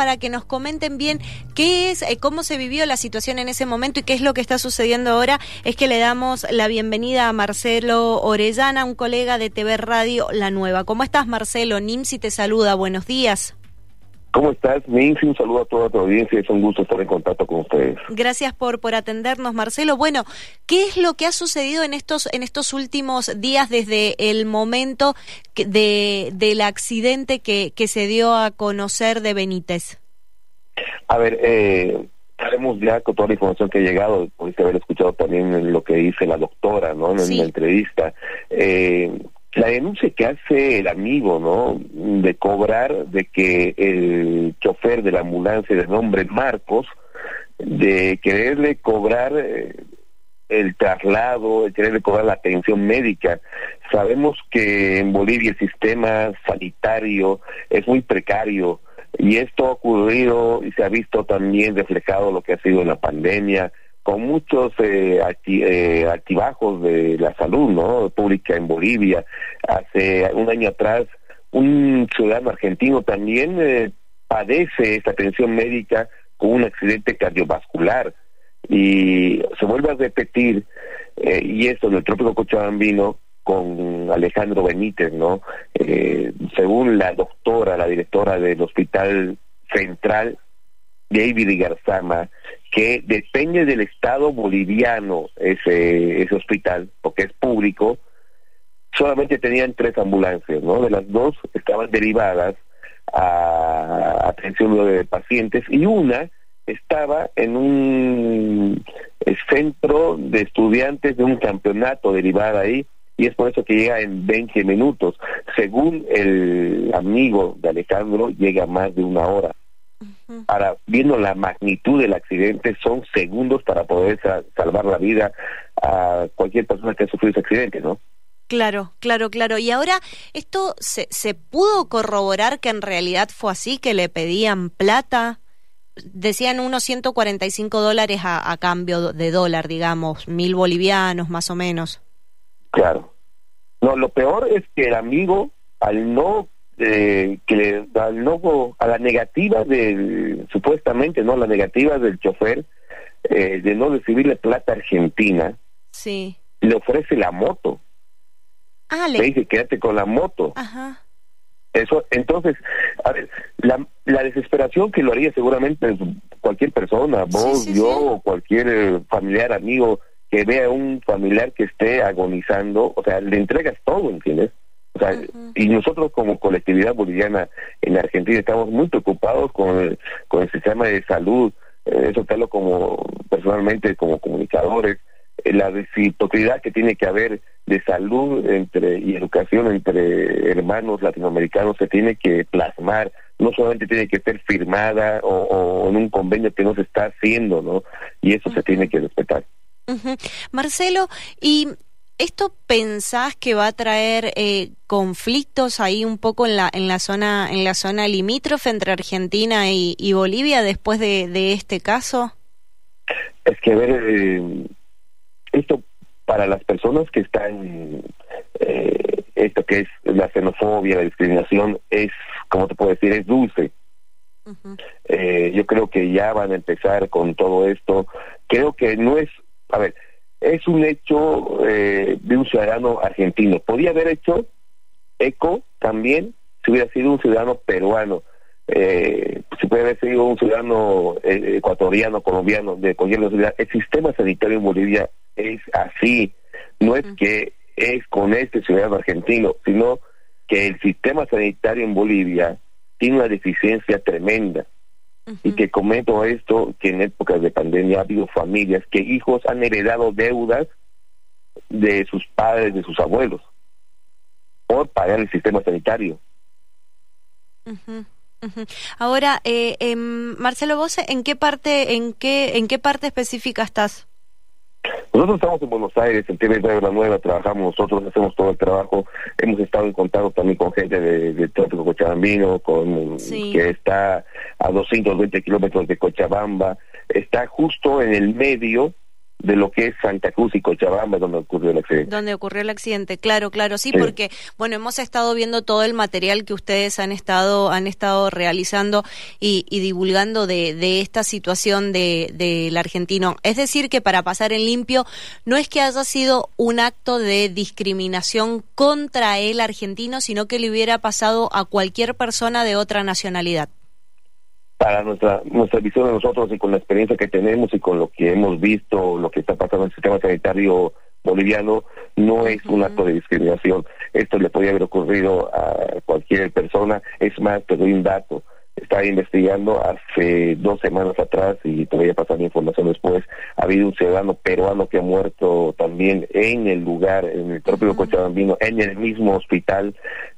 para que nos comenten bien qué es, eh, cómo se vivió la situación en ese momento y qué es lo que está sucediendo ahora. Es que le damos la bienvenida a Marcelo Orellana, un colega de TV Radio La Nueva. ¿Cómo estás, Marcelo? Nimsi te saluda. Buenos días. ¿Cómo estás, Nancy? Un saludo a toda tu audiencia. Es un gusto estar en contacto con ustedes. Gracias por, por atendernos, Marcelo. Bueno, ¿qué es lo que ha sucedido en estos, en estos últimos días desde el momento de, del accidente que, que se dio a conocer de Benítez? A ver, eh, sabemos ya con toda la información que ha llegado, pudiste haber escuchado también lo que dice la doctora, ¿no? En la entrevista. Eh, la denuncia que hace el amigo, ¿no? De cobrar de que el chofer de la ambulancia de nombre Marcos, de quererle cobrar eh, el traslado, de quererle cobrar la atención médica. Sabemos que en Bolivia el sistema sanitario es muy precario y esto ha ocurrido y se ha visto también reflejado lo que ha sido en la pandemia, con muchos eh, eh, altibajos de la salud no pública en Bolivia. Hace un año atrás un ciudadano argentino también eh, padece esta atención médica con un accidente cardiovascular. Y se vuelve a repetir eh, y esto en el trópico Cochabambino con Alejandro Benítez no eh, según la doctora la directora del hospital central David Garzama que depende del Estado boliviano ese, ese hospital, porque es público, solamente tenían tres ambulancias, ¿no? De las dos estaban derivadas a atención de pacientes y una estaba en un centro de estudiantes de un campeonato derivada ahí y es por eso que llega en 20 minutos. Según el amigo de Alejandro, llega más de una hora. Ahora, viendo la magnitud del accidente, son segundos para poder salvar la vida a cualquier persona que ha sufrido ese accidente, ¿no? Claro, claro, claro. Y ahora, ¿esto se, se pudo corroborar que en realidad fue así, que le pedían plata? Decían unos 145 dólares a, a cambio de dólar, digamos, mil bolivianos más o menos. Claro. No, lo peor es que el amigo, al no eh, que le al no a la negativa del supuestamente no la negativa del chofer eh, de no recibirle plata argentina. Sí. Le ofrece la moto. Ah, le... dice quédate con la moto Ajá. eso entonces a ver la, la desesperación que lo haría seguramente cualquier persona vos yo o cualquier eh, familiar amigo que vea a un familiar que esté agonizando o sea le entregas todo entiendes y nosotros como colectividad boliviana en Argentina estamos muy preocupados con el, con el sistema de salud, eh, eso te lo como personalmente como comunicadores, eh, la reciprocidad que tiene que haber de salud entre y educación entre hermanos latinoamericanos se tiene que plasmar, no solamente tiene que ser firmada o, en un convenio que no se está haciendo, ¿no? Y eso se tiene que respetar. Marcelo, y ¿Esto pensás que va a traer eh, conflictos ahí un poco en la en la zona en la zona limítrofe entre Argentina y, Bolivia después de, este caso? Es que a ver eh, esto para las personas que están eh, esto que es la xenofobia, la discriminación es como te puedo decir es dulce. yo creo que ya van a empezar con todo esto. Creo que no es a ver es un hecho eh, de un ciudadano argentino. Podía haber hecho eco también si hubiera sido un ciudadano peruano. Eh, si puede haber sido un ciudadano eh, ecuatoriano, colombiano, de cualquier nacionalidad. El sistema sanitario en Bolivia es así. No es que es con este ciudadano argentino, sino que el sistema sanitario en Bolivia tiene una deficiencia tremenda. Y que comento esto, que en épocas de pandemia ha habido familias que hijos han heredado deudas de sus padres, de sus abuelos, por pagar el sistema sanitario. Ahora, eh, em, Marcelo, vos en qué parte, en qué, en qué parte específica estás? Nosotros estamos en Buenos Aires, en TV de la Nueva, trabajamos nosotros, hacemos todo el trabajo. Hemos estado en contacto también con gente de, de Trópico Cochabambino, con, que está a 220 kilómetros de Cochabamba. Está justo en el medio de lo que es Santa Cruz y Cochabamba, donde ocurrió el accidente. Donde ocurrió el accidente, claro, claro, sí, porque bueno, hemos estado viendo todo el material que ustedes han estado han estado realizando y, divulgando de, de, esta situación del de, argentino. Es decir, que para pasar en limpio no es que haya sido un acto de discriminación contra el argentino, sino que le hubiera pasado a cualquier persona de otra nacionalidad para nuestra nuestra visión de nosotros y con la experiencia que tenemos y con lo que hemos visto, lo que está pasando en el sistema sanitario boliviano, no es un acto de discriminación. Esto le podría haber ocurrido a cualquier persona. Es más, te doy un dato. Estaba investigando hace dos semanas atrás y todavía pasando información después. Ha habido un ciudadano peruano que ha muerto también en el lugar, en el propio Cochabambino, en el mismo hospital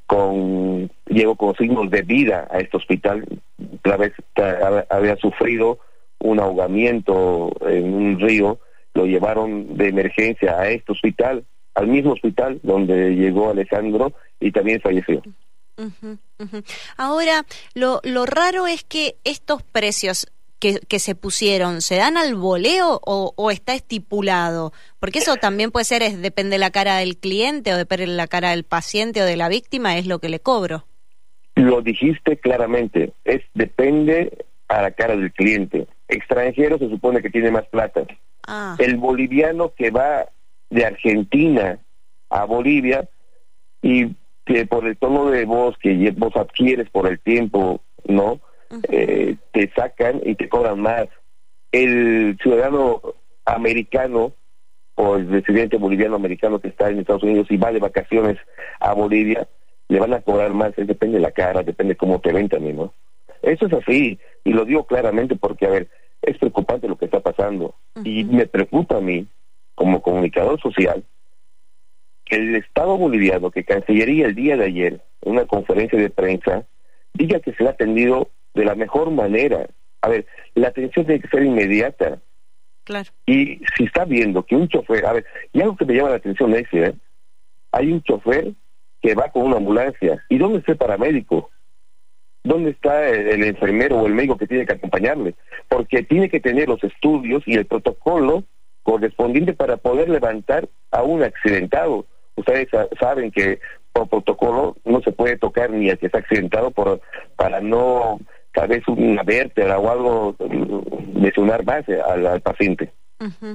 con llegó con signos de vida a este hospital, la vez había sufrido un ahogamiento en un río, lo llevaron de emergencia a este hospital, al mismo hospital donde llegó Alejandro y también falleció. Ahora, lo, lo raro es que estos precios que, se pusieron, ¿se dan al voleo o, está estipulado? Porque eso también puede ser, es, depende de la cara del cliente o depende de la cara del paciente o de la víctima, es lo que le cobro. Lo dijiste claramente, es depende a la cara del cliente. Extranjero se supone que tiene más plata. Ah. El boliviano que va de Argentina a Bolivia y que por el tono de voz que vos adquieres por el tiempo, ¿no? Eh, te sacan y te cobran más. El ciudadano americano o el residente boliviano americano que está en Estados Unidos y va de vacaciones a Bolivia, le van a cobrar más, depende de la cara, depende cómo te ven también, ¿no? Eso es así, y lo digo claramente porque, a ver, es preocupante lo que está pasando, y me preocupa a mí, como comunicador social, que el Estado boliviano, que Cancillería el día de ayer, en una conferencia de prensa, diga que se ha atendido de la mejor manera. A ver, la atención tiene que ser inmediata. Claro. Y si está viendo que un chofer, a ver, y algo que me llama la atención es, ¿eh? hay un chofer que va con una ambulancia. ¿Y dónde está el paramédico? ¿Dónde está el, enfermero o el médico que tiene que acompañarle? Porque tiene que tener los estudios y el protocolo correspondiente para poder levantar a un accidentado. Ustedes saben que por protocolo no se puede tocar ni al que está accidentado por para no tal vez una vértebra o algo lesionar más al, al paciente.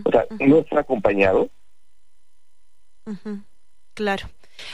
O sea, no está acompañado. Claro.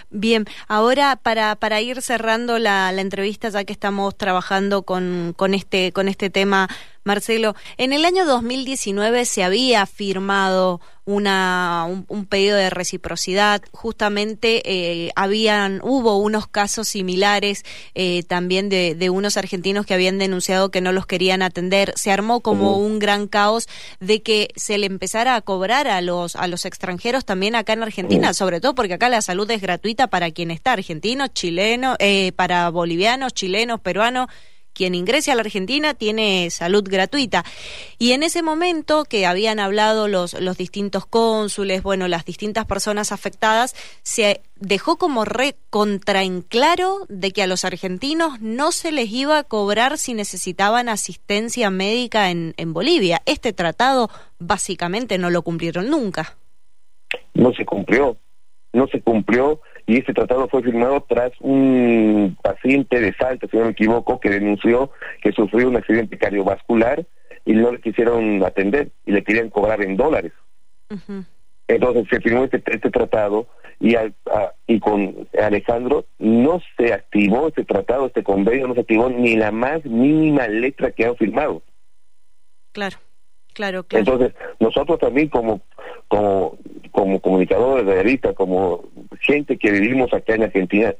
Bien, ahora para, para ir cerrando la, la entrevista, ya que estamos trabajando con, con, este, con este tema, Marcelo, en el año 2019 se había firmado una, un, pedido de reciprocidad. Justamente eh, habían, hubo unos casos similares eh, también de, de, unos argentinos que habían denunciado que no los querían atender. Se armó como un gran caos de que se le empezara a cobrar a los, a los extranjeros también acá en Argentina, sobre todo porque acá la salud es gratuita para quien está, argentino, chileno, eh, para bolivianos, chilenos, peruanos quien ingrese a la Argentina tiene salud gratuita. Y en ese momento que habían hablado los, los distintos cónsules, bueno, las distintas personas afectadas, se dejó como re contra en claro de que a los argentinos no se les iba a cobrar si necesitaban asistencia médica en, en Bolivia. Este tratado básicamente no lo cumplieron nunca. No se cumplió, no se cumplió y este tratado fue firmado tras un paciente de Salta, si no me equivoco, que denunció que sufrió un accidente cardiovascular y no le quisieron atender y le querían cobrar en dólares. Entonces se firmó este, este tratado y, y con Alejandro no se activó este tratado, este convenio, no se activó ni la más mínima letra que han firmado. Claro, claro, claro. Entonces nosotros también como como como comunicadores, realistas, como gente que vivimos acá en Argentina,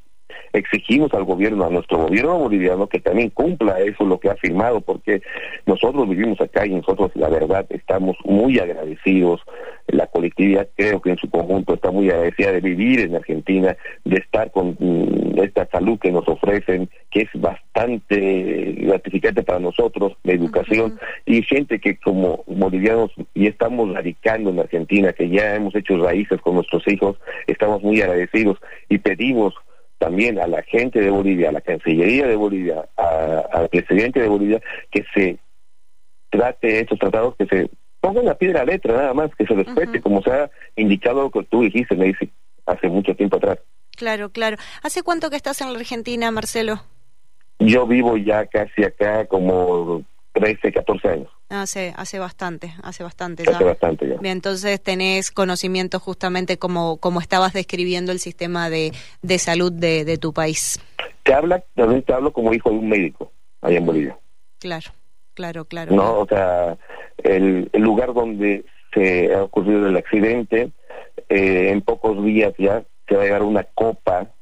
exigimos al gobierno, a nuestro gobierno boliviano, que también cumpla eso lo que ha firmado, porque nosotros vivimos acá y nosotros, la verdad, estamos muy agradecidos. La colectividad creo que en su conjunto está muy agradecida de vivir en Argentina, de estar con mm, esta salud que nos ofrecen, que es bastante gratificante para nosotros, la educación, y gente que como bolivianos y estamos radicando en Argentina, que ya hemos hecho raíces con nuestros hijos, estamos muy agradecidos y pedimos también a la gente de Bolivia, a la Cancillería de Bolivia, al presidente de Bolivia, que se trate estos tratados, que se pongan la piedra a letra nada más, que se respete, como se ha indicado que tú dijiste, me dice, hace mucho tiempo atrás. Claro, claro. ¿Hace cuánto que estás en la Argentina, Marcelo? Yo vivo ya casi acá como 13, 14 años. Hace, hace bastante, hace bastante. Hace bastante ya. Bien, entonces tenés conocimiento justamente como, como estabas describiendo el sistema de, de salud de, de tu país. Te habla, también te hablo como hijo de un médico allá en Bolivia. Claro, claro, claro. No, o sea, el, el lugar donde se ha ocurrido el accidente, eh, en pocos días ya se va a llegar una copa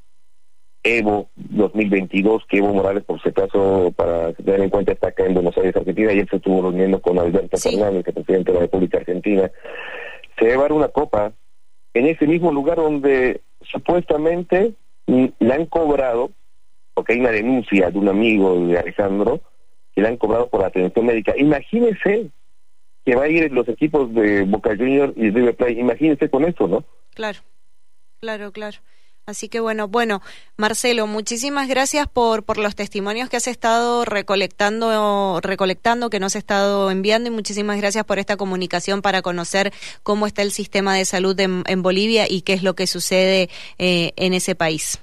Evo 2022, que Evo Morales, por si acaso, para tener en cuenta, está acá en Buenos Aires, Argentina, y él se estuvo reuniendo con Alberto Fernández, que es presidente de la República Argentina. Se va a llevar una copa en ese mismo lugar donde supuestamente le han cobrado, porque hay una denuncia de un amigo de Alejandro, que le han cobrado por atención médica. Imagínese que va a ir los equipos de Boca Juniors y River Plate, imagínese con eso, ¿no? Claro, claro, claro. Así que bueno, bueno, Marcelo, muchísimas gracias por, por los testimonios que has estado recolectando, recolectando, que nos has estado enviando y muchísimas gracias por esta comunicación para conocer cómo está el sistema de salud en, Bolivia y qué es lo que sucede eh, en ese país.